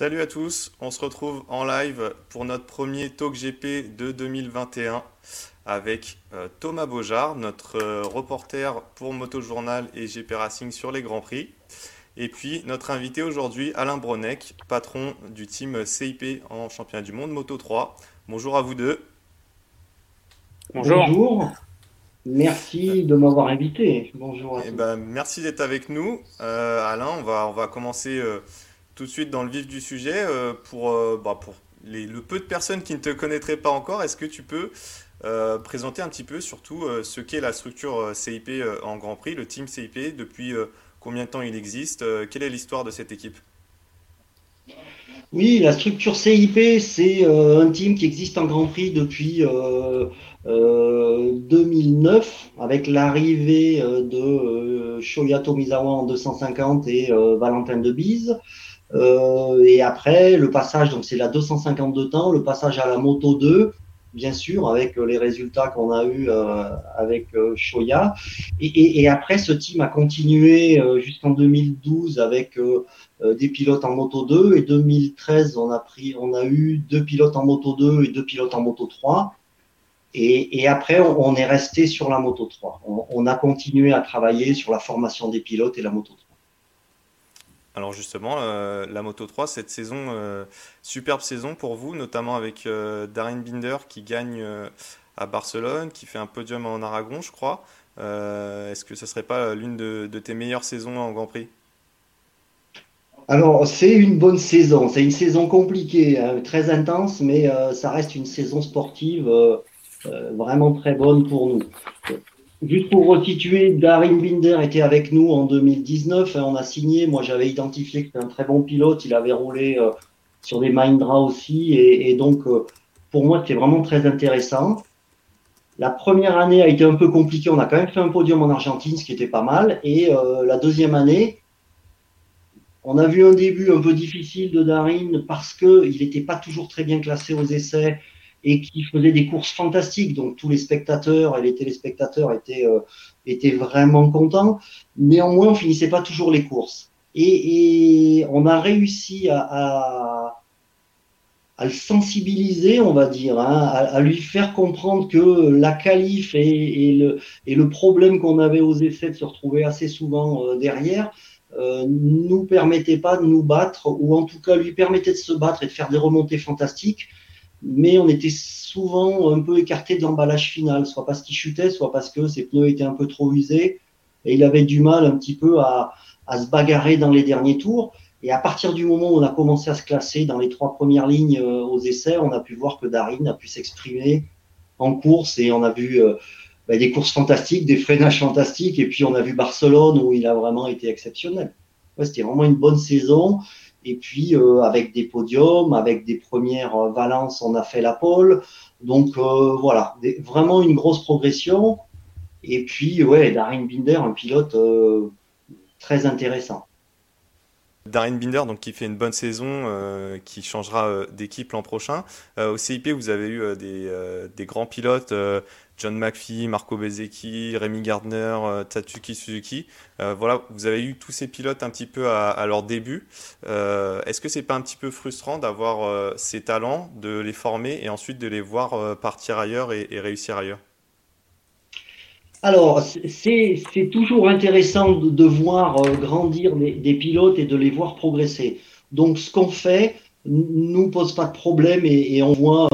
Salut à tous, on se retrouve en live pour notre premier Talk GP de 2021 avec euh, Thomas Beaujard, notre euh, reporter pour Motojournal et GP Racing sur les Grands Prix. Et puis notre invité aujourd'hui, Alain Bronek, patron du team CIP en championnat du monde Moto 3. Bonjour à vous deux. Bonjour. Merci de m'avoir invité. Bonjour à Eh tous. ben, merci d'être avec nous. Euh, Alain, on va, on va commencer euh, tout de suite dans le vif du sujet. Euh, pour euh, bah, pour les, le peu de personnes qui ne te connaîtraient pas encore, est-ce que tu peux euh, présenter un petit peu surtout ce qu'est la structure CIP en Grand Prix, le team CIP, depuis combien de temps il existe, quelle est l'histoire de cette équipe? Oui, la structure CIP, c'est un team qui existe en Grand Prix depuis euh, euh, 2009, avec l'arrivée de Shoya Tomizawa en 250 et Valentin de Bise. Euh, et après, le passage, donc c'est la 252 temps, le passage à la Moto 2, bien sûr, avec euh, les résultats qu'on a eus euh, avec euh, Shoya. Et, et, et après, ce team a continué euh, jusqu'en 2012 avec euh, des pilotes en moto 2 et 2013 on a pris on a eu deux pilotes en moto 2 et deux pilotes en moto 3 et, et après on, on est resté sur la moto 3 on, on a continué à travailler sur la formation des pilotes et la moto 3 Alors justement, euh, la Moto 3, cette saison, euh, superbe saison pour vous, notamment avec euh, Darren Binder qui gagne à Barcelone, qui fait un podium en Aragon, je crois. Est-ce que ce serait pas l'une de, tes meilleures saisons en Grand Prix? alors c'est une bonne saison c'est une saison compliquée hein, très intense mais ça reste une saison sportive vraiment très bonne pour nous Juste pour resituer, Darin Binder était avec nous en 2019. hein, on a signé. Moi, j'avais identifié que c'était un très bon pilote. Il avait roulé euh, sur des Mindra aussi. Et, donc, euh, pour moi, c'était vraiment très intéressant. La première année a été un peu compliquée. On a quand même fait un podium en Argentine, ce qui était pas mal. Et euh, la deuxième année, on a vu un début un peu difficile de Darin parce qu'il n'était pas toujours très bien classé aux essais et qui faisait des courses fantastiques. Donc tous les spectateurs et les téléspectateurs étaient, euh, étaient vraiment contents. Néanmoins, on finissait pas toujours les courses. Et, et on a réussi à, à, à, le sensibiliser, on va dire, hein, à, lui faire comprendre que la qualif et, et, le, et le problème qu'on avait aux essais de se retrouver assez souvent euh, derrière euh, nous permettait pas de nous battre, ou en tout cas lui permettait de se battre et de faire des remontées fantastiques mais on était souvent un peu écarté de l'emballage final, soit parce qu'il chutait, soit parce que ses pneus étaient un peu trop usés et il avait du mal un petit peu à, se bagarrer dans les derniers tours. Et à partir du moment où on a commencé à se classer dans les trois premières lignes euh, aux essais, on a pu voir que Darin a pu s'exprimer en course et on a vu euh, bah, des courses fantastiques, des freinages fantastiques et puis on a vu Barcelone où il a vraiment été exceptionnel. Ouais, C'était vraiment une bonne saison. Et puis euh, avec des podiums, avec des premières euh, Valence, on a fait la pole. Donc euh, voilà, vraiment une grosse progression. Et puis ouais, Darin Binder, un pilote très intéressant. Darin Binder, donc qui fait une bonne saison, qui changera d'équipe l'an prochain. Au CIP, vous avez eu des, grands pilotes, John McPhee, Marco Bezzecchi, Rémi Gardner, euh, Tatsuki Suzuki. Euh, voilà, vous avez eu tous ces pilotes un petit peu à, leur début. Euh, Est-ce que c'est pas un petit peu frustrant d'avoir ces talents, de les former et ensuite de les voir partir ailleurs et, réussir ailleurs? Alors, c'est toujours intéressant de, voir grandir des, pilotes et de les voir progresser. Donc, ce qu'on fait nous pose pas de problème et, et on voit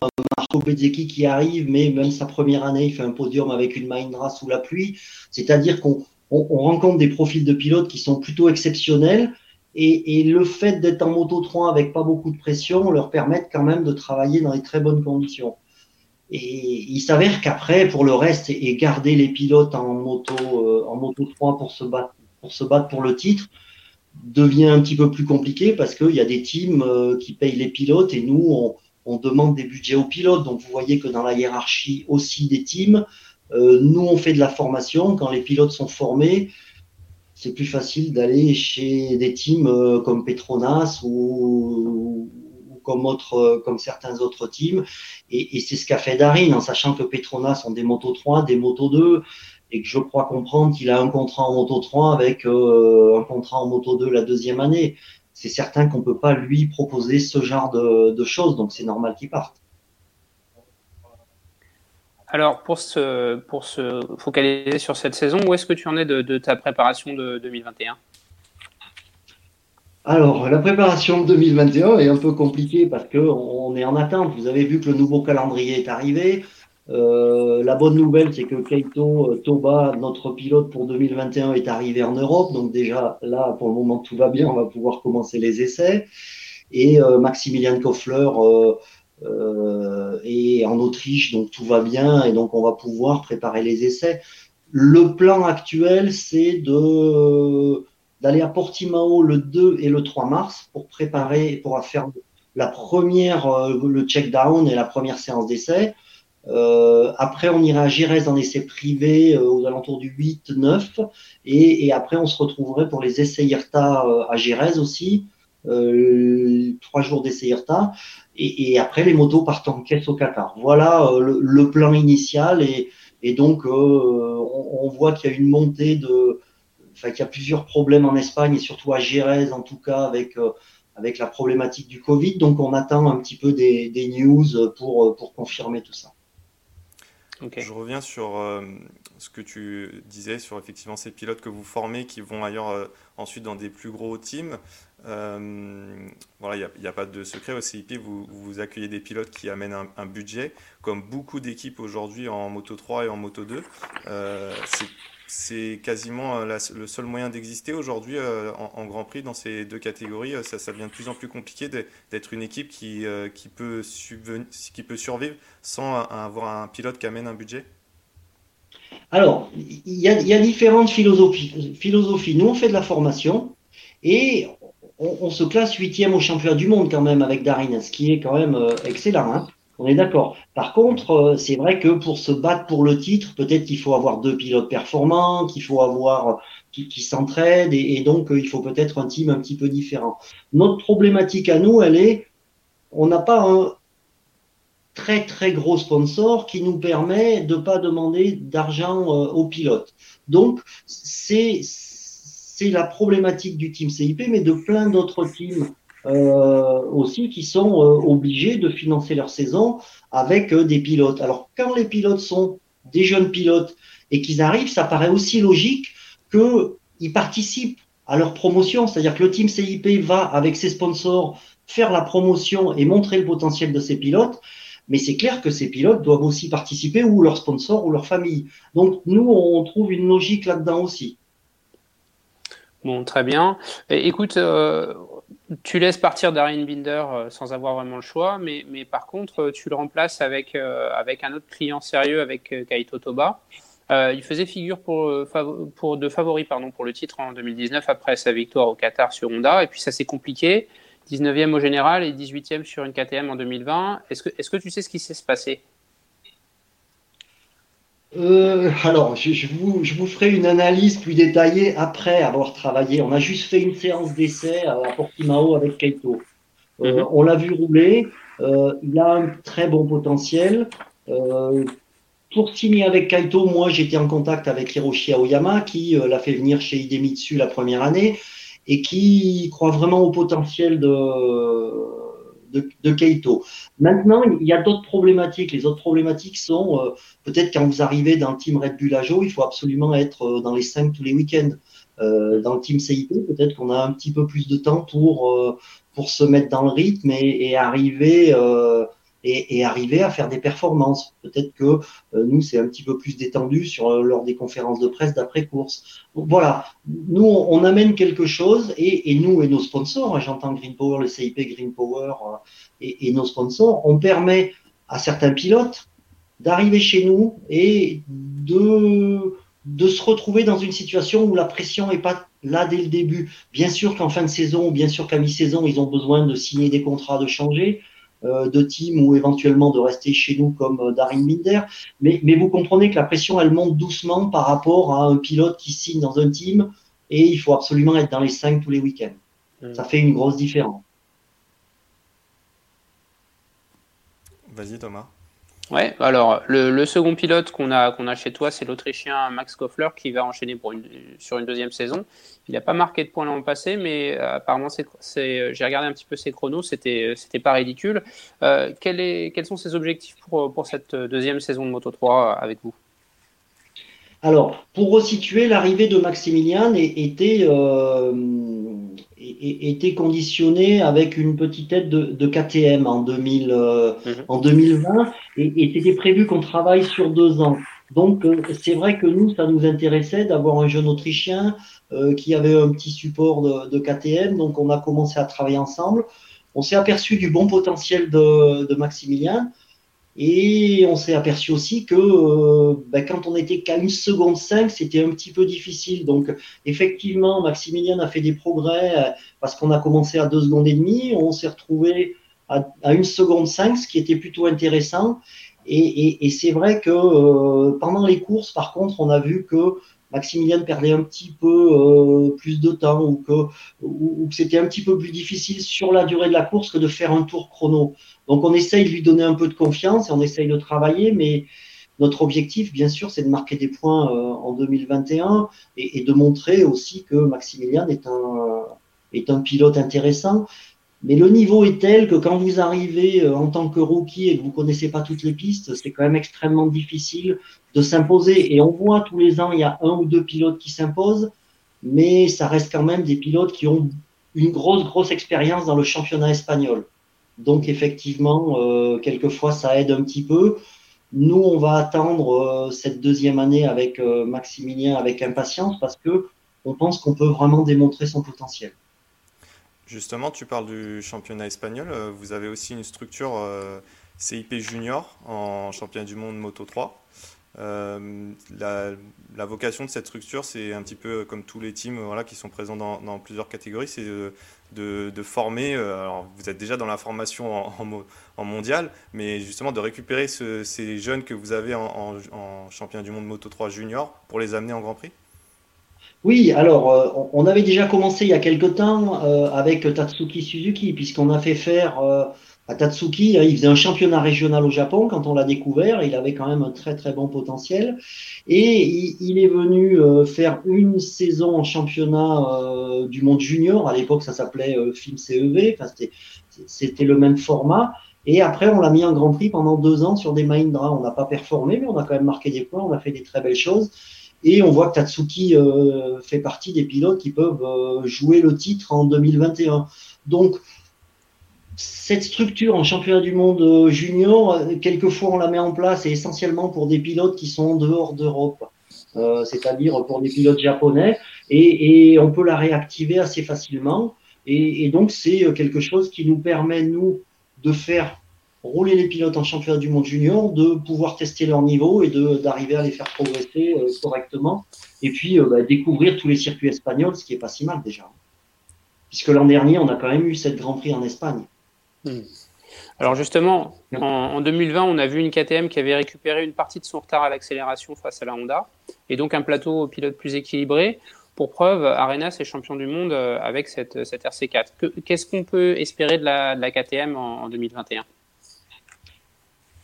Marco qui arrive, mais même sa première année, il fait un podium avec une Mahindra sous la pluie. C'est-à-dire qu'on on, on rencontre des profils de pilotes qui sont plutôt exceptionnels et, le fait d'être en moto 3 avec pas beaucoup de pression leur permet quand même de travailler dans les très bonnes conditions. Et il s'avère qu'après, pour le reste, et garder les pilotes en moto, euh, en moto 3 pour se battre, pour se battre pour le titre devient un petit peu plus compliqué parce qu'il y a des teams euh, qui payent les pilotes et nous, on, on, demande des budgets aux pilotes. Donc vous voyez que dans la hiérarchie aussi des teams, euh, nous, on fait de la formation. Quand les pilotes sont formés, c'est plus facile d'aller chez des teams euh, comme Petronas ou, ou comme, certains autres teams. Et, c'est ce qu'a fait Darin, en sachant que Petronas ont des motos 3, des motos 2 et que je crois comprendre qu'il a un contrat en moto 3 avec euh, un contrat en moto 2 la deuxième année. C'est certain qu'on ne peut pas lui proposer ce genre de, de choses, donc c'est normal qu'il parte. Alors, pour se, pour se focaliser sur cette saison, où est-ce que tu en es de, de ta préparation de 2021 alors, la préparation de 2021 est un peu compliquée parce qu'on est en attente. Vous avez vu que le nouveau calendrier est arrivé. Euh, la bonne nouvelle, c'est que Keito euh, Toba, notre pilote pour 2021, est arrivé en Europe. Donc déjà, là, pour le moment, tout va bien. On va pouvoir commencer les essais. Et euh, Maximilian Koffler est en Autriche, donc tout va bien. Et donc, on va pouvoir préparer les essais. Le plan actuel, c'est d'aller à Portimao le 2 et le 3 mars pour préparer, pour faire la première, le check down et la première séance d'essai. Euh, après, on ira à Gérès en essai privé euh, aux alentours du 8-9. Et, et, après, on se retrouverait pour les essais IRTA euh, à Gérès aussi. Euh, trois jours d'essai IRTA. Et, et, après, les motos partent en caisse au Qatar. Voilà le, le, plan initial. Et, donc, on, on, voit qu'il y a une montée de. Enfin, qu'il y a plusieurs problèmes en Espagne et surtout à Gérès, en tout cas, avec avec la problématique du Covid. Donc, on attend un petit peu des, des news pour, pour confirmer tout ça. Je reviens sur euh, ce que tu disais sur effectivement ces pilotes que vous formez qui vont ailleurs euh, ensuite dans des plus gros teams. Euh, voilà, il n'y a, pas de secret au CIP, vous, vous accueillez des pilotes qui amènent un, un budget, comme beaucoup d'équipes aujourd'hui en Moto 3 et en Moto 2. c'est c'est quasiment euh, le seul moyen d'exister aujourd'hui euh, en, Grand Prix dans ces deux catégories. Euh, ça, devient de plus en plus compliqué d'être une équipe qui, qui, peut qui peut survivre sans avoir un pilote qui amène un budget? Alors, il y, a différentes philosophies. Nous, on fait de la formation et on, se classe huitième au championnat du monde quand même avec Darin, ce qui est quand même excellent. Hein on est d'accord. Par contre, euh, c'est vrai que pour se battre pour le titre, peut-être qu'il faut avoir deux pilotes performants, qu'il faut avoir qui, qui s'entraident, et, donc euh, il faut peut-être un team un petit peu différent. Notre problématique à nous, elle est, on n'a pas un très très gros sponsor qui nous permet de pas demander d'argent euh, aux pilotes. Donc c'est la problématique du team CIP, mais de plein d'autres teams euh, aussi qui sont euh, obligés de financer leur saison avec euh, des pilotes. Alors quand les pilotes sont des jeunes pilotes et qu'ils arrivent, ça paraît aussi logique qu'ils participent à leur promotion, c'est-à-dire que le team CIP va avec ses sponsors faire la promotion et montrer le potentiel de ses pilotes. Mais c'est clair que ces pilotes doivent aussi participer, ou leurs sponsors, ou leur famille. Donc nous, on trouve une logique là-dedans aussi. Bon, très bien. Écoute, euh, tu laisses partir Darren Binder euh, sans avoir vraiment le choix, mais, mais par contre, euh, tu le remplaces avec, euh, avec un autre client sérieux, avec Kaito Toba. Il faisait figure pour, pour de favori pardon, pour le titre en 2019 après sa victoire au Qatar sur Honda, et puis ça s'est compliqué. 19e au général et 18e sur une KTM en 2020. Est-ce que, est que tu sais ce qui s'est passé? Euh, alors, je, je, vous, je, vous, ferai une analyse plus détaillée après avoir travaillé. On a juste fait une séance d'essai à Portimao avec Kaito. Euh, mm -hmm. On l'a vu rouler. Euh, il a un très bon potentiel. Euh, pour signer avec Kaito, moi, j'étais en contact avec Hiroshi Aoyama, qui euh, l'a fait venir chez Idemitsu la première année et qui croit vraiment au potentiel de de, Keito. Maintenant, il y a d'autres problématiques. Les autres problématiques sont euh, peut-être quand vous arrivez dans le team Red Bull Ajo, il faut absolument être euh, dans les cinq tous les week-ends. Euh, dans le team CIP, peut-être qu'on a un petit peu plus de temps pour, pour se mettre dans le rythme et, arriver et, et, arriver à faire des performances. Peut-être que euh, nous, c'est un petit peu plus détendu sur euh, lors des conférences de presse d'après-course. Voilà, nous, on, amène quelque chose et, et, nous et nos sponsors, hein, j'entends Green Power, le CIP Green Power euh, et, nos sponsors, on permet à certains pilotes d'arriver chez nous et de, de se retrouver dans une situation où la pression n'est pas là dès le début. Bien sûr qu'en fin de saison, bien sûr qu'à mi-saison, ils ont besoin de signer des contrats, de changer de team ou éventuellement de rester chez nous comme euh, Darin Binder. Mais, mais vous comprenez que la pression, elle monte doucement par rapport à un pilote qui signe dans un team et il faut absolument être dans les cinq tous les week-ends. Mmh. Ça fait une grosse différence. Vas-y Thomas. Ouais, alors le, second pilote qu'on a, qu'on a chez toi, c'est l'Autrichien Max Koffler qui va enchaîner pour une, sur une deuxième saison. Il n'a pas marqué de points l'an passé, mais euh, apparemment, j'ai regardé un petit peu ses chronos, c'était, c'était pas ridicule. Euh, est, quels sont ses objectifs pour, pour cette deuxième saison de Moto 3 avec vous? Alors, pour resituer, l'arrivée de Maximilian était. Euh, était conditionné avec une petite aide de, KTM en, 2000, euh, mhm. en 2020 et, et c'était prévu qu'on travaille sur deux ans. Donc euh, c'est vrai que nous, ça nous intéressait d'avoir un jeune Autrichien euh, qui avait un petit support de, de, KTM, donc on a commencé à travailler ensemble. On s'est aperçu du bon potentiel de, de Maximilien. Et on s'est aperçu aussi que euh, ben, quand on était qu'à une seconde 5, c'était un petit peu difficile. Donc effectivement, Maximilien a fait des progrès euh, parce qu'on a commencé à deux secondes et demie. On s'est retrouvé à, une seconde 5, ce qui était plutôt intéressant. Et c'est vrai que euh, pendant les courses, par contre, on a vu que Maximilien perdait un petit peu euh, plus de temps ou que, c'était un petit peu plus difficile sur la durée de la course que de faire un tour chrono. Donc on essaye de lui donner un peu de confiance et on essaye de travailler, mais notre objectif, bien sûr, c'est de marquer des points euh, en 2021 et, de montrer aussi que Maximilien est un, est un pilote intéressant. Mais le niveau est tel que quand vous arrivez euh, en tant que rookie et que vous connaissez pas toutes les pistes, c'est quand même extrêmement difficile de s'imposer. Et on voit tous les ans, il y a un ou deux pilotes qui s'imposent, mais ça reste quand même des pilotes qui ont une grosse, grosse expérience dans le championnat espagnol. Donc effectivement, euh, quelquefois, ça aide un petit peu. Nous, on va attendre euh, cette deuxième année avec Maximilien avec impatience parce que on pense qu'on peut vraiment démontrer son potentiel. Justement, tu parles du championnat espagnol. Euh, vous avez aussi une structure euh, CIP Junior en championnat du monde Moto 3. Euh, la, vocation de cette structure, c'est un petit peu comme tous les teams qui sont présents dans, plusieurs catégories, c'est de, former. alors, vous êtes déjà dans la formation en, mondial, mais justement de récupérer ces jeunes que vous avez en, en championnat du monde Moto 3 Junior pour les amener en Grand Prix? Oui, alors euh, on avait déjà commencé il y a quelque temps euh, avec Tatsuki Suzuki, puisqu'on a fait faire euh, à Tatsuki, il faisait un championnat régional au Japon quand on l'a découvert, il avait quand même un très très bon potentiel, et il, est venu faire une saison en championnat du monde junior, à l'époque ça s'appelait Film CEV, enfin, c'était le même format, et après on l'a mis en Grand Prix pendant deux ans sur des Mahindra, on n'a pas performé, mais on a quand même marqué des points, on a fait des très belles choses. Et on voit que Tatsuki euh, fait partie des pilotes qui peuvent euh, jouer le titre en 2021. Donc, cette structure en championnat du monde euh, junior, quelquefois on la met en place et essentiellement pour des pilotes qui sont en dehors d'Europe, c'est-à-dire pour des pilotes japonais, et, on peut la réactiver assez facilement. et donc c'est quelque chose qui nous permet, nous, de faire rouler les pilotes en championnat du monde junior, de pouvoir tester leur niveau et d'arriver à les faire progresser euh, correctement. Et puis euh, bah, découvrir tous les circuits espagnols, ce qui est pas si mal déjà. Puisque l'an dernier, on a quand même eu cette Grand Prix en Espagne. Hmm. Alors justement, en, 2020, on a vu une KTM qui avait récupéré une partie de son retard à l'accélération face à la Honda, et donc un plateau au pilote plus équilibré. Pour preuve, Arenas est champion du monde euh, avec cette, cette RC4. Qu'est-ce qu'on peut espérer de la, de la KTM en, en 2021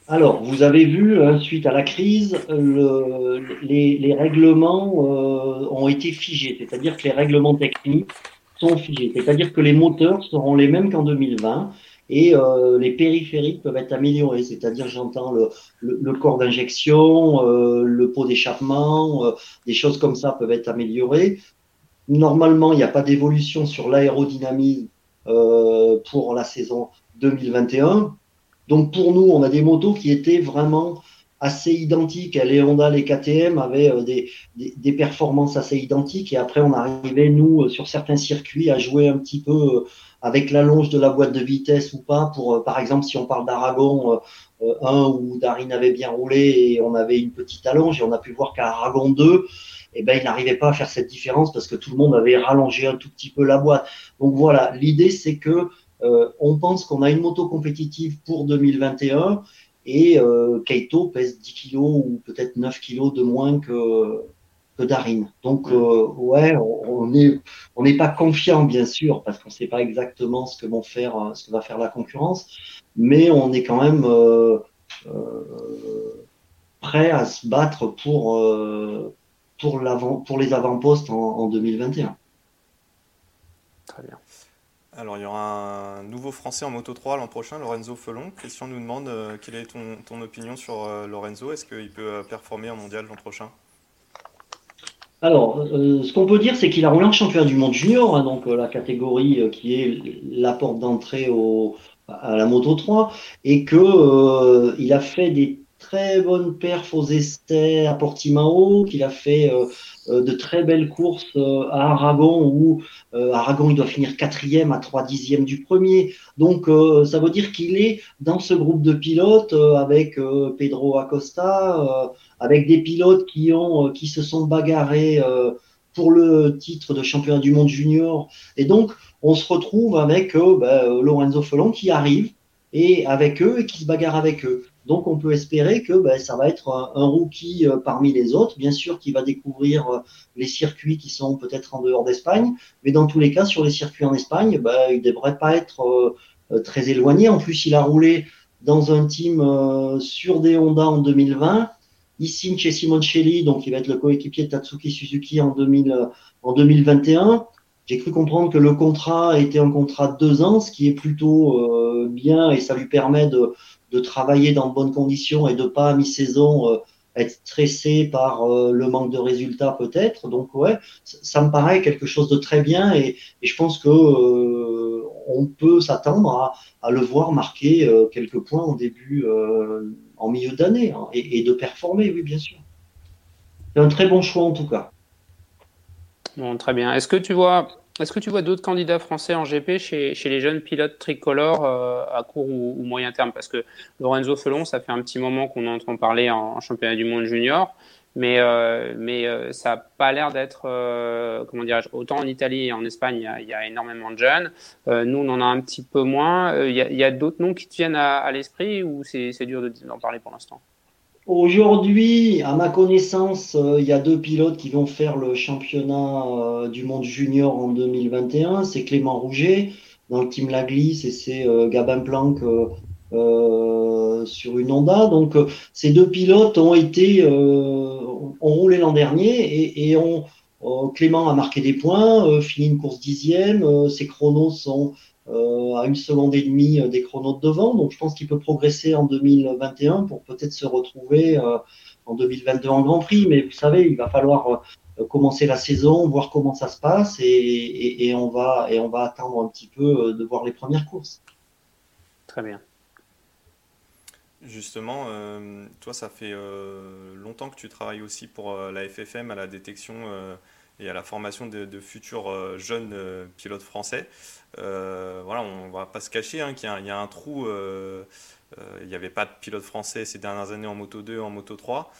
alors, vous avez vu, hein, suite à la crise, le, les, règlements euh, ont été figés, c'est-à-dire que les règlements techniques sont figés, c'est-à-dire que les moteurs seront les mêmes qu'en 2020 et euh, les périphériques peuvent être améliorés, c'est-à-dire j'entends le, corps d'injection, euh, le pot d'échappement, euh, des choses comme ça peuvent être améliorées. Normalement, il n'y a pas d'évolution sur l'aérodynamisme euh, pour la saison 2021 donc pour nous, on a des motos qui étaient vraiment assez identiques. Les Honda, les KTM avaient euh, des, des, performances assez identiques. Et après, on arrivait, nous, euh, sur certains circuits, à jouer un petit peu euh, avec l'allonge de la boîte de vitesse ou pas. Pour, par exemple, si on parle d'Aragon 1 où Darin avait bien roulé et on avait une petite allonge, et on a pu voir qu'à Aragon 2, eh ben, il n'arrivait pas à faire cette différence parce que tout le monde avait rallongé un tout petit peu la boîte. Donc voilà, l'idée c'est que on pense qu'on a une moto compétitive pour 2021 et euh, Keito pèse 10 kilos ou peut-être 9 kilos de moins que, que Darin. Donc euh, ouais, on est on n'est pas confiant bien sûr parce qu'on ne sait pas exactement ce que vont faire ce que va faire la concurrence, mais on est quand même euh, euh, prêt à se battre pour pour l'avant pour les avant-postes en, en 2021. Très bien. Alors, il y aura un nouveau Français en Moto 3 l'an prochain, Lorenzo Felon. Christian nous demande euh, quelle est ton, opinion sur euh, Lorenzo? Est-ce qu'il peut euh, performer en mondial l'an prochain? Alors, ce qu'on peut dire, c'est qu'il a roulé en championnat du monde junior, hein, donc la catégorie qui est la porte d'entrée à la Moto 3, et que il a fait des très bonnes perfs aux essais à Portimao, qu'il a fait euh, de très belles courses euh, à Aragon où euh, Aragon il doit finir quatrième à trois dixièmes du premier. Donc ça veut dire qu'il est dans ce groupe de pilotes avec Pedro Acosta, avec des pilotes qui ont qui se sont bagarrés pour le titre de championnat du monde junior. Et donc on se retrouve avec ben, Lorenzo Felon qui arrive et avec eux et qui se bagarre avec eux. Donc on peut espérer que ben, ça va être un, rookie euh, parmi les autres, bien sûr qui va découvrir euh, les circuits qui sont peut-être en dehors d'Espagne, mais dans tous les cas sur les circuits en Espagne, ben, il ne devrait pas être euh, très éloigné. En plus il a roulé dans un team sur des Honda en 2020, ici chez Simoncelli, donc il va être le coéquipier de Tatsuki Suzuki en, 2000, en 2021. J'ai cru comprendre que le contrat était un contrat de deux ans, ce qui est plutôt bien et ça lui permet de de travailler dans de bonnes conditions et de pas à mi-saison euh, être stressé par euh, le manque de résultats peut-être. Donc ouais, ça, me paraît quelque chose de très bien et, je pense que euh, on peut s'attendre à, le voir marquer quelques points en début, en milieu d'année hein, et, et, de performer, oui bien sûr. C'est un très bon choix en tout cas. Bon, très bien. Est-ce que tu vois est-ce que tu vois d'autres candidats français en GP chez, les jeunes pilotes tricolores euh, à court ou, moyen terme? Parce que Lorenzo Felon, ça fait un petit moment qu'on entend parler en, championnat du monde junior, mais, euh, mais euh, ça n'a pas l'air d'être, comment dirais-je, autant en Italie et en Espagne, il y a, énormément de jeunes. nous, on en a un petit peu moins. Il y a, d'autres noms qui te viennent à l'esprit ou c'est dur d'en parler pour l'instant? Aujourd'hui, à ma connaissance, euh, il y a deux pilotes qui vont faire le championnat euh, du monde junior en 2021. C'est Clément Rouget dans le team La et c'est euh, Gabin Planck sur une Honda. Donc, ces deux pilotes ont été ont roulé l'an dernier et, et Clément a marqué des points, fini une course dixième. ses chronos sont euh, à une seconde et demie euh, des chronos de devant. Donc je pense qu'il peut progresser en 2021 pour peut-être se retrouver euh, en 2022 en Grand Prix. Mais vous savez, il va falloir commencer la saison, voir comment ça se passe et, et, on va, et on va attendre un petit peu de voir les premières courses. Très bien. Justement, toi, ça fait longtemps que tu travailles aussi pour la FFM à la détection et à la formation de, futurs euh, jeunes euh, pilotes français. Euh, voilà, on ne va pas se cacher hein, qu'il y, a un trou. il n'y avait pas de pilotes français ces dernières années en moto 2, en moto 3.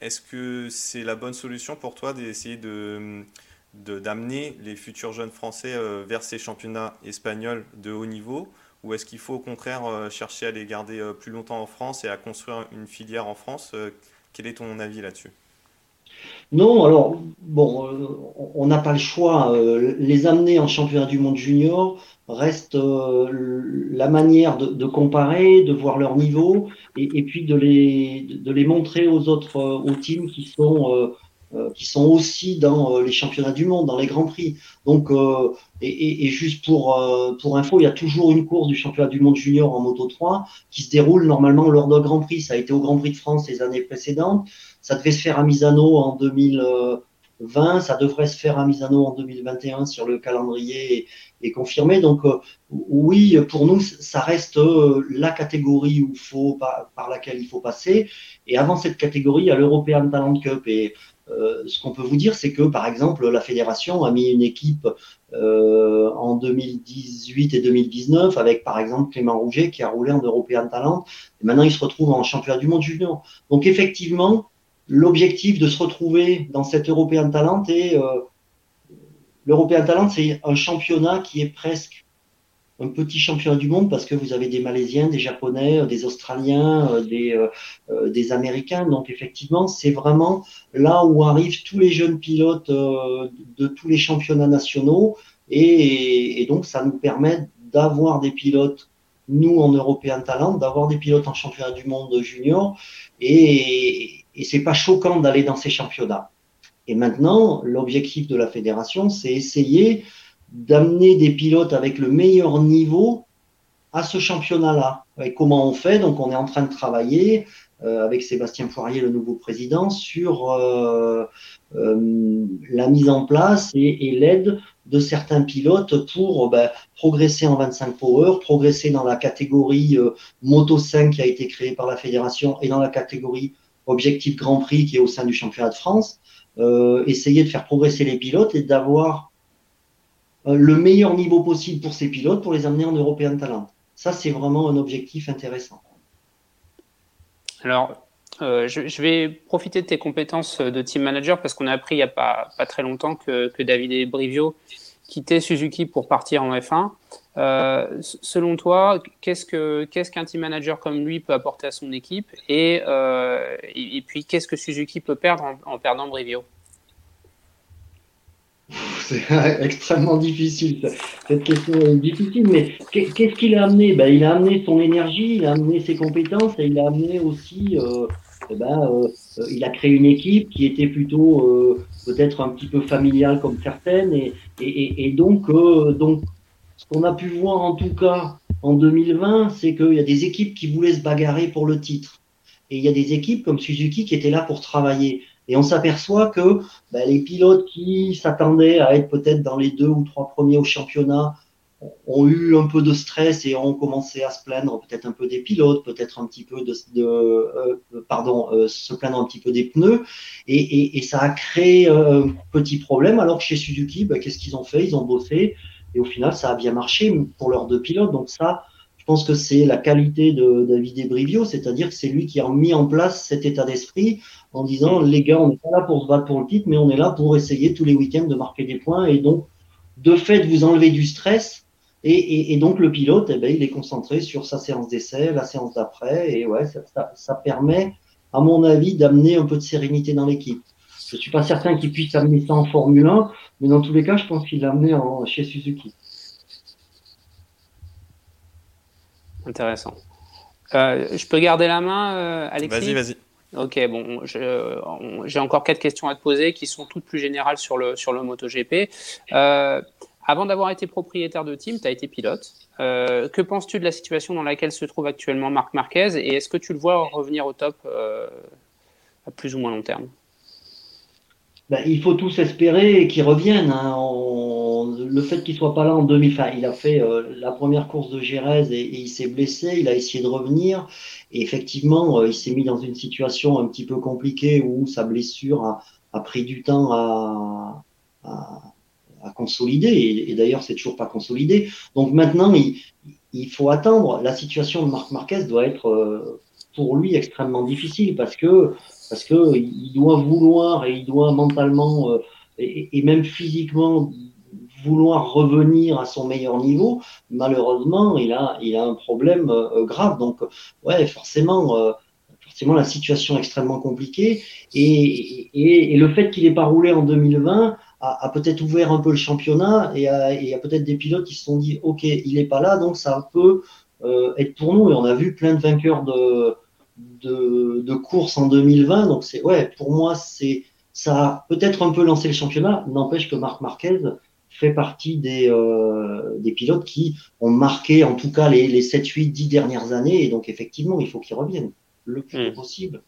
Est-ce que c'est la bonne solution pour toi d'essayer de d'amener les futurs jeunes français vers ces championnats espagnols de haut niveau? Ou est-ce qu'il faut au contraire chercher à les garder plus longtemps en France et à construire une filière en France? Quel est ton avis là-dessus? Non, alors, bon, euh, on n'a pas le choix. Euh, les amener en championnat du monde junior reste euh, la manière de, comparer, de voir leur niveau et, puis de les, de les montrer aux autres, aux teams qui sont, qui sont aussi dans les championnats du monde, dans les grands prix. Donc, et, et, juste pour, pour info, il y a toujours une course du championnat du monde junior en moto 3 qui se déroule normalement lors d'un grand prix. Ça a été au Grand Prix de France les années précédentes. Ça devait se faire à Misano en 2020, ça devrait se faire à Misano en 2021 sur le calendrier est, confirmé. Donc euh, oui, pour nous, ça reste euh, la catégorie où faut, par, laquelle il faut passer. Et avant cette catégorie, il y a l'European Talent Cup. Et euh, ce qu'on peut vous dire, c'est que par exemple, la fédération a mis une équipe en 2018 et 2019 avec par exemple Clément Rouget qui a roulé en European Talent. Et maintenant, il se retrouve en championnat du monde junior. Donc effectivement, l'objectif de se retrouver dans cet European Talent et euh, l'European Talent, c'est un championnat qui est presque un petit championnat du monde parce que vous avez des Malaisiens, des Japonais, des Australiens, des, des Américains. Donc effectivement, c'est vraiment là où arrivent tous les jeunes pilotes de tous les championnats nationaux et, donc ça nous permet d'avoir des pilotes nous en European Talent, d'avoir des pilotes en championnat du monde junior et, et c'est pas choquant d'aller dans ces championnats. Et maintenant, l'objectif de la fédération, c'est essayer d'amener des pilotes avec le meilleur niveau à ce championnat-là. Et comment on fait? Donc, on est en train de travailler euh, avec Sébastien Poirier, le nouveau président, sur euh, euh, la mise en place et, et l'aide de certains pilotes pour ben, progresser en 25 power, progresser dans la catégorie euh, Moto 5 qui a été créée par la fédération et dans la catégorie Objectif Grand Prix qui est au sein du championnat de France, euh, essayer de faire progresser les pilotes et d'avoir euh, le meilleur niveau possible pour ces pilotes pour les amener en European Talent. Ça, c'est vraiment un objectif intéressant. Alors, euh, je, vais profiter de tes compétences de team manager parce qu'on a appris il n'y a pas, très longtemps que, que David Brivio quittait Suzuki pour partir en F1. Euh, selon toi, qu'est-ce que qu'est-ce qu'un team manager comme lui peut apporter à son équipe et, euh, et, puis qu'est-ce que Suzuki peut perdre en perdant Brivio? C'est extrêmement difficile. Cette question est difficile, mais qu'est-ce qu'il a amené? Ben, Il a amené son énergie, il a amené ses compétences et il a amené aussi euh, eh ben, euh, il a créé une équipe qui était plutôt euh, peut-être un petit peu familiale comme certaines, et, et, donc, donc ce qu'on a pu voir en tout cas en 2020, c'est qu'il y a des équipes qui voulaient se bagarrer pour le titre, et il y a des équipes comme Suzuki qui étaient là pour travailler. Et on s'aperçoit que ben, les pilotes qui s'attendaient à être peut-être dans les deux ou trois premiers au championnat ont eu un peu de stress et ont commencé à se plaindre peut-être un peu des pilotes, peut-être un petit peu de, euh, pardon, euh, se plaindre un petit peu des pneus, et, ça a créé euh, un petit problème. Alors chez Suzuki, ben, qu'est-ce qu'ils ont fait? Ils ont bossé, et au final, ça a bien marché pour leurs deux pilotes. Donc ça, pense que c'est la qualité de David Brivio, c'est-à-dire que c'est lui qui a mis en place cet état d'esprit en disant les gars, on n'est pas là pour se battre pour le titre, mais on est là pour essayer tous les week-ends de marquer des points, et donc de fait, vous enlevez du stress et, donc le pilote, eh ben, il est concentré sur sa séance d'essai, la séance d'après, et ouais, ça, permet, à mon avis, d'amener un peu de sérénité dans l'équipe. Je suis pas certain qu'il puisse amener ça en Formule 1, mais dans tous les cas, je pense qu'il l'a amené en, chez Suzuki. Intéressant. Euh, je peux garder la main, euh, Alexis Vas-y, vas-y. Ok, bon, j'ai encore quatre questions à te poser qui sont toutes plus générales sur le, sur le MotoGP. Euh, avant d'avoir été propriétaire de team, tu as été pilote. Euh, que penses-tu de la situation dans laquelle se trouve actuellement Marc Marquez et est-ce que tu le vois revenir au top euh, à plus ou moins long terme? Ben, Il faut tous espérer qu'il revienne. Hein. On... Le fait qu'il soit pas là en 2000, enfin, il a fait euh, la première course de Gérèse et, il s'est blessé, il a essayé de revenir et effectivement, euh, il s'est mis dans une situation un petit peu compliquée où sa blessure a, pris du temps à, à consolider, et, et d'ailleurs c'est toujours pas consolidé. Donc maintenant, il, faut attendre. La situation de Marc Marquez doit être euh, pour lui extrêmement difficile parce que parce que il doit vouloir et il doit mentalement et, même physiquement vouloir revenir à son meilleur niveau. Malheureusement, il a il a un problème euh, grave. Donc ouais, forcément. Euh, forcément la situation est extrêmement compliquée et, et, et le fait qu'il n'ait pas roulé en 2020 a, a peut-être ouvert un peu le championnat et il y a peut-être des pilotes qui se sont dit ok il est pas là donc ça peut euh, être pour nous et on a vu plein de vainqueurs de de, de courses en 2020 donc c'est ouais pour moi c'est ça a peut-être un peu lancé le championnat n'empêche que Marc Marquez fait partie des, euh, des pilotes qui ont marqué en tout cas les, les 7, 8, 10 dernières années et donc effectivement il faut qu'il revienne le plus mmh. possible.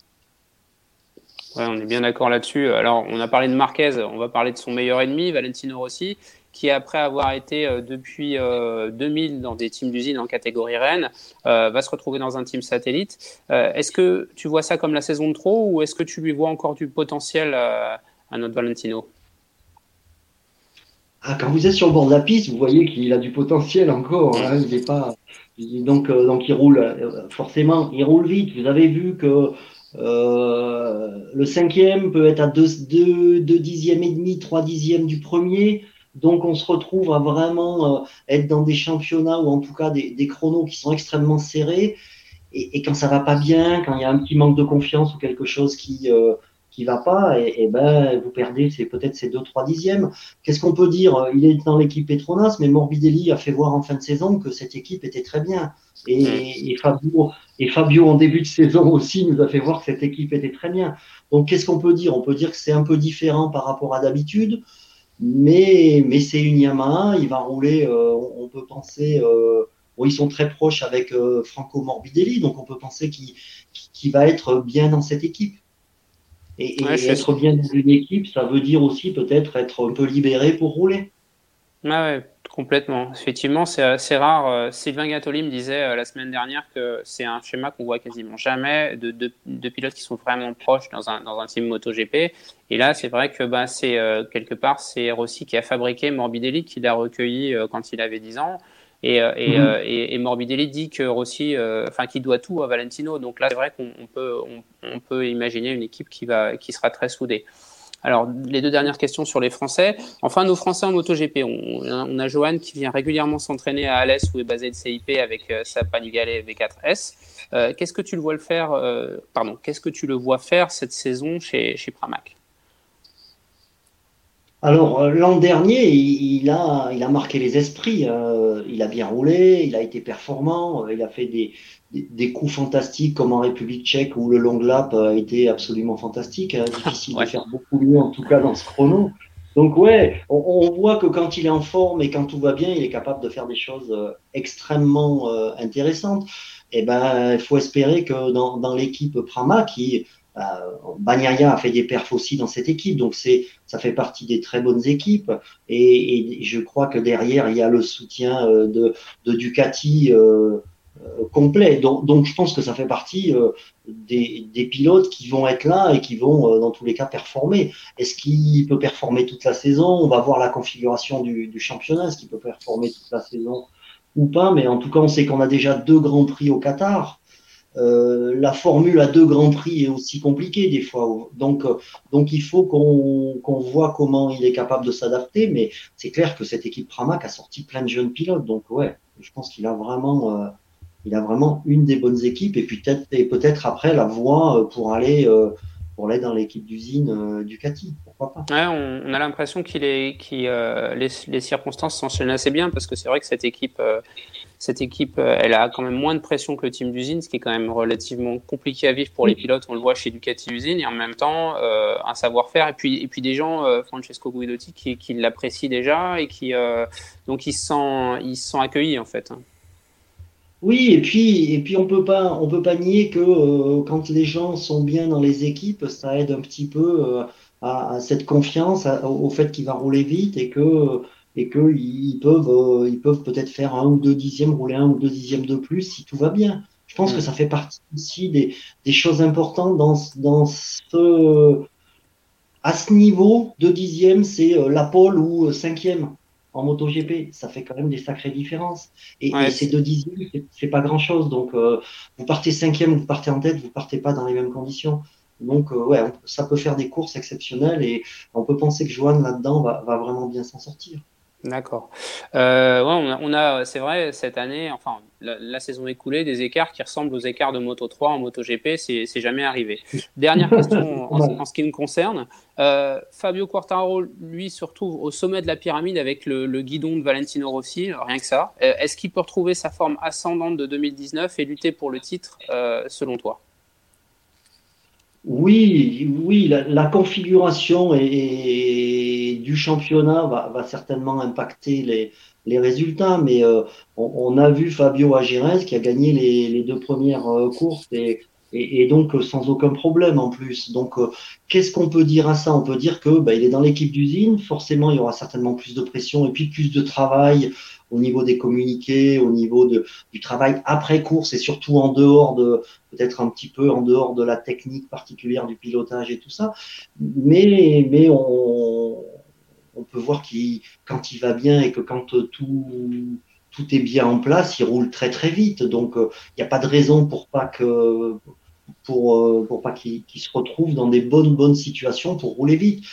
Ouais, on est bien d'accord là-dessus. Alors, on a parlé de Marquez, on va parler de son meilleur ennemi, Valentino Rossi, qui après avoir été euh, depuis euh, 2000 dans des teams d'usine en catégorie Rennes, euh, va se retrouver dans un team satellite. Euh, est-ce que tu vois ça comme la saison de trop ou est-ce que tu lui vois encore du potentiel à notre Valentino? Ah, quand vous êtes sur le bord de la piste, vous voyez qu'il a du potentiel encore. Hein, il est pas donc donc il roule forcément, il roule vite. Vous avez vu que Euh, le cinquième peut être à 2 deux, deux, dixièmes et demi, 3 dixièmes du premier. Donc on se retrouve à vraiment euh, être dans des championnats ou en tout cas des, des chronos qui sont extrêmement serrés. Et, et, quand ça va pas bien, quand il y a un petit manque de confiance ou quelque chose qui euh, qui va pas, et, et ben vous perdez, c'est peut-être ces deux trois dixièmes. Qu'est-ce qu'on peut dire? Il est dans l'équipe Petronas, mais Morbidelli a fait voir en fin de saison que cette équipe était très bien. Et, et, Fabio, et Fabio en début de saison aussi nous a fait voir que cette équipe était très bien. Donc qu'est-ce qu'on peut dire? On peut dire que c'est un peu différent par rapport à d'habitude, mais mais c'est une Yamaha. Il va rouler. Euh, on peut penser. Euh, bon, ils sont très proches avec euh, Franco Morbidelli, donc on peut penser qu'il qu va être bien dans cette équipe. Et, et ouais, être bien dans une équipe, ça veut dire aussi peut-être être un peu libéré pour rouler. Ah ouais, complètement. Effectivement, c'est rare. Euh, Sylvain Gattoli me disait euh, la semaine dernière que c'est un schéma qu'on voit quasiment jamais de, de, de, pilotes qui sont vraiment proches dans un, dans un team MotoGP. Et là, c'est vrai que bah, c'est euh, quelque part, c'est Rossi qui a fabriqué Morbidelli, qui l'a recueilli euh, quand il avait 10 ans. Et, euh, et, mmh. et, et, Morbidelli dit que Rossi, enfin, qu'il doit tout à Valentino. Donc là, c'est vrai qu'on peut, on, on, peut imaginer une équipe qui va, qui sera très soudée. Alors, les deux dernières questions sur les Français. Enfin, nos Français en MotoGP. On, on a Johan qui vient régulièrement s'entraîner à Alès où est basé le CIP avec euh, sa Panigale V4S. Euh, qu'est-ce que tu le vois le faire euh, Pardon. Qu'est-ce que tu le vois faire cette saison chez, chez Pramac? Alors euh, l'an dernier, il, a, il a marqué les esprits. Euh, il a bien roulé, il a été performant, euh, il a fait des, des, des, coups fantastiques comme en République Tchèque où le long lap a été absolument fantastique. Hein, difficile ouais. de faire beaucoup mieux en tout cas dans ce chrono. Donc ouais, on, on, voit que quand il est en forme et quand tout va bien, il est capable de faire des choses extrêmement euh, intéressantes. Et eh ben, il faut espérer que dans, dans l'équipe Prama, qui euh, Bagnaia a fait des perfs aussi dans cette équipe, donc c'est ça fait partie des très bonnes équipes. Et, et, je crois que derrière il y a le soutien euh, de, de Ducati euh, euh, complet. Donc, donc, je pense que ça fait partie euh, des, des, pilotes qui vont être là et qui vont dans tous les cas performer. Est-ce qu'il peut performer toute la saison? On va voir la configuration du, du championnat. Est-ce qu'il peut performer toute la saison ou pas Mais en tout cas, on sait qu'on a déjà deux grands prix au Qatar. Euh, la formule à deux grands prix est aussi compliquée des fois. Donc, euh, donc il faut qu'on qu voit comment il est capable de s'adapter. Mais c'est clair que cette équipe Pramac a sorti plein de jeunes pilotes. Donc ouais, je pense qu'il a vraiment, euh, il a vraiment une des bonnes équipes. Et puis peut-être après la voie pour aller pour aller dans l'équipe d'usine Ducati. Pourquoi pas? On, a l'impression qu'il est, les circonstances s'enchaînent assez bien parce que c'est vrai que cette équipe cette équipe, euh, elle a quand même moins de pression que le team d'usine, ce qui est quand même relativement compliqué à vivre pour les pilotes. On le voit chez Ducati Usine et en même temps euh, un savoir-faire et puis et puis des gens, euh, Francesco Guidotti, qui, qui l'apprécient déjà et qui euh, donc ils se sont ils se accueillis en fait. Oui, et puis et puis on peut pas on peut pas nier que euh, quand les gens sont bien dans les équipes, ça aide un petit peu euh, à, à, cette confiance, à, au fait qu'il va rouler vite et que et qu'ils peuvent, euh, ils peuvent peut-être faire un ou deux dixièmes, rouler un ou deux dixièmes de plus si tout va bien. Je pense mmh. que ça fait partie aussi des, des choses importantes dans, dans ce, à ce niveau, deux dixièmes, c'est euh, la pole ou euh, cinquième en MotoGP. Ça fait quand même des sacrées différences. Et, ouais, et ces deux dixièmes, c'est pas grand chose. Donc, euh, vous partez cinquième, vous partez en tête, vous partez pas dans les mêmes conditions. Donc, euh, ouais, ça peut faire des courses exceptionnelles et on peut penser que Johan là-dedans va, va vraiment bien s'en sortir. D'accord. Euh, ouais, on a, a c'est vrai, cette année, enfin, la, la, saison écoulée, des écarts qui ressemblent aux écarts de Moto 3 en Moto GP, c'est jamais arrivé. Dernière question en, en, ce qui nous concerne. Euh, Fabio Quartararo, lui, se retrouve au sommet de la pyramide avec le, le guidon de Valentino Rossi, rien que ça. Euh, Est-ce qu'il peut retrouver sa forme ascendante de 2019 et lutter pour le titre, selon toi? Oui, oui, la, la configuration et, du championnat va, certainement impacter les, résultats, mais euh, on, a vu Fabio Agirez qui a gagné les, deux premières euh, courses et, donc euh, sans aucun problème en plus. Donc, qu'est-ce qu'on peut dire à ça? On peut dire que bah, il est dans l'équipe d'usine, forcément il y aura certainement plus de pression et puis plus de travail au niveau des communiqués, au niveau du travail après course et surtout en dehors de, peut-être un petit peu en dehors de la technique particulière du pilotage et tout ça. Mais on, on peut voir qu'il, quand il va bien et que quand tout, tout est bien en place, il roule très très vite. Donc, il n'y a pas de raison pour pas que, pas qu'il se retrouve dans des bonnes, bonnes situations pour rouler vite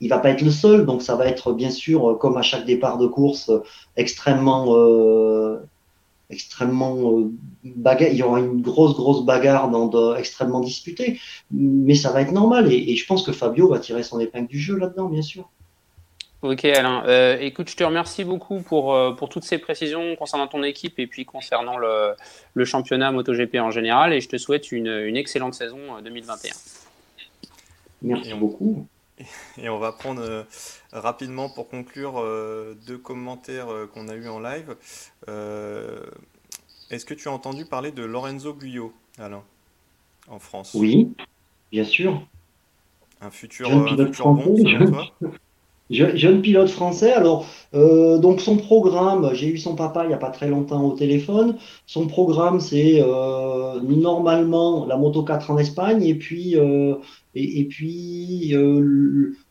il va pas être le seul, donc ça va être bien sûr, euh, comme à chaque départ de course, euh, extrêmement, euh, extrêmement bagarre. Il y aura une grosse, grosse bagarre dans extrêmement disputée, mais ça va être normal. Et, je pense que Fabio va tirer son épingle du jeu là-dedans, bien sûr. Ok Alain, écoute, je te remercie beaucoup pour, pour toutes ces précisions concernant ton équipe et puis concernant le, le championnat MotoGP en général et je te souhaite une, une excellente saison 2021. Merci beaucoup. Et on va prendre euh, rapidement pour conclure euh, deux commentaires euh, qu'on a eu en live. Est-ce que tu as entendu parler de Lorenzo Guyot, Alain, en France? Oui, bien sûr. Un futur, un futur bon, selon toi? Jeune pilote français. Alors, euh, donc son programme, j'ai eu son papa il n'y a pas très longtemps au téléphone. Son programme, c'est euh, normalement la Moto 4 en Espagne et puis euh, et, puis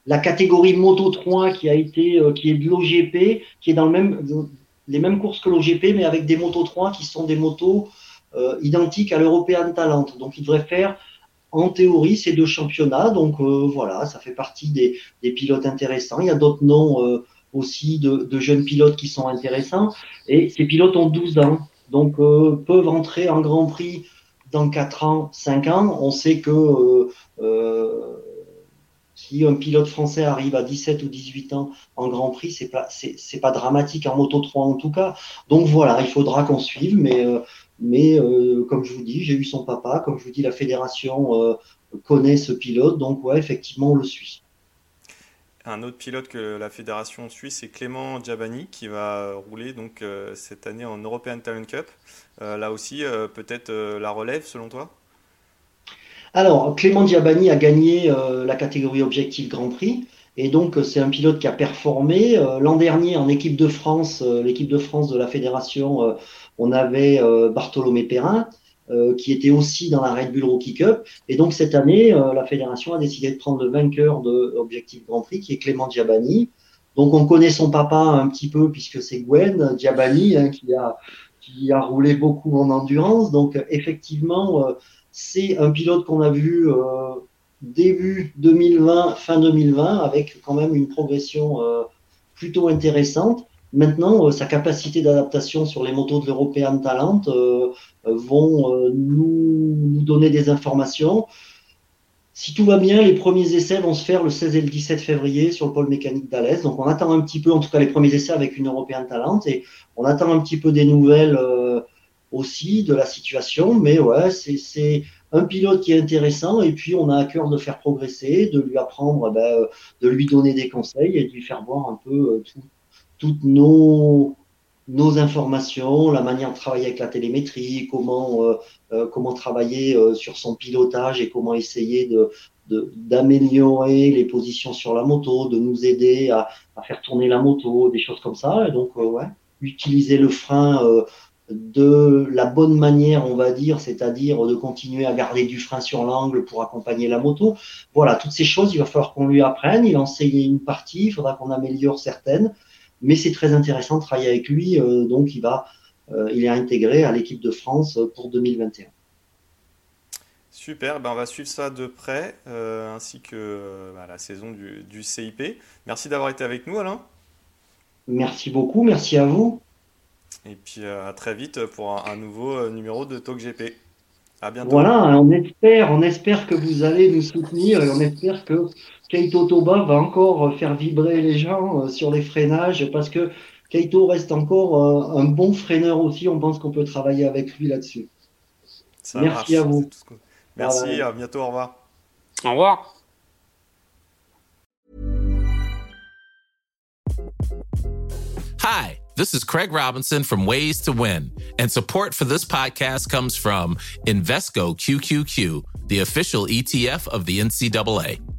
la catégorie Moto 3 qui a été qui est de l'OGP, qui est dans le même les mêmes courses que l'OGP, mais avec des Moto 3 qui sont des motos identiques à l'European Talent. Donc, il devrait faire en théorie ces deux championnats. Donc euh, voilà, ça fait partie des, pilotes intéressants. Il y a d'autres noms euh, aussi de, jeunes pilotes qui sont intéressants. Et ces pilotes ont 12 ans, donc euh, peuvent entrer en Grand Prix dans 4 ans, 5 ans. On sait que si un pilote français arrive à 17 ou 18 ans en Grand Prix, c'est pas pas dramatique en moto 3 en tout cas. Donc voilà, il faudra qu'on suive, mais mais euh, comme je vous dis, j'ai eu son papa, comme je vous dis, la fédération euh, connaît ce pilote, donc ouais, effectivement, on le suit. Un autre pilote que la fédération suit, c'est Clément Giabani qui va rouler donc euh, cette année en European Talent Cup. là aussi, peut-être la relève selon toi? Alors, Clément Giabani a gagné la catégorie Objectif Grand Prix. Et donc, c'est un pilote qui a performé. L'an dernier, en équipe de France, l'équipe de France de la fédération on avait euh, Bartholomé Perrin, euh, qui était aussi dans la Red Bull Rookie Cup. Et donc cette année, euh, la fédération a décidé de prendre le vainqueur de Objectif Grand Prix, qui est Clément Diabani. Donc on connaît son papa un petit peu puisque c'est Gwen Diabani hein, qui a qui a roulé beaucoup en endurance. Donc effectivement, c'est un pilote qu'on a vu début 2020, fin 2020, avec quand même une progression plutôt intéressante. Maintenant, euh, sa capacité d'adaptation sur les motos de l'European Talent euh, euh, vont nous, donner des informations. Si tout va bien, les premiers essais vont se faire le 16 et le 17 février sur le pôle mécanique d'Alès. Donc on attend un petit peu, en tout cas les premiers essais avec une European Talent, et on attend un petit peu des nouvelles aussi de la situation. Mais ouais, c'est un pilote qui est intéressant, et puis on a à cœur de faire progresser, de lui apprendre, ben, de lui donner des conseils et de lui faire voir un peu tout, toutes nos, nos informations, la manière de travailler avec la télémétrie, comment, euh, euh, comment travailler euh, sur son pilotage et comment essayer de, d'améliorer les positions sur la moto, de nous aider à, faire tourner la moto, des choses comme ça. Et donc, utiliser le frein de la bonne manière, on va dire, c'est-à-dire de continuer à garder du frein sur l'angle pour accompagner la moto. Voilà, toutes ces choses, il va falloir qu'on lui apprenne. Il enseigne une partie, il faudra qu'on améliore certaines mais c'est très intéressant de travailler avec lui. Euh, donc, il va, euh, il est intégré à l'équipe de France pour 2021. Super, ben on va suivre ça de près, euh, ainsi que bah, la saison du, CIP. Merci d'avoir été avec nous, Alain. Merci beaucoup, merci à vous. Et puis à très vite pour un, nouveau numéro de Talk GP. À bientôt. Voilà, on espère, on espère que vous allez nous soutenir et on espère que Keito Toba va encore faire vibrer les gens euh, sur les freinages parce que Keito reste encore euh, un bon freineur aussi. On pense qu'on peut travailler avec lui là-dessus. Merci à vous. Merci, à bientôt, au revoir. Au revoir. Hi, this is Craig Robinson from Ways to Win, and support for this podcast comes from Invesco QQQ, the official ETF of the NCAA.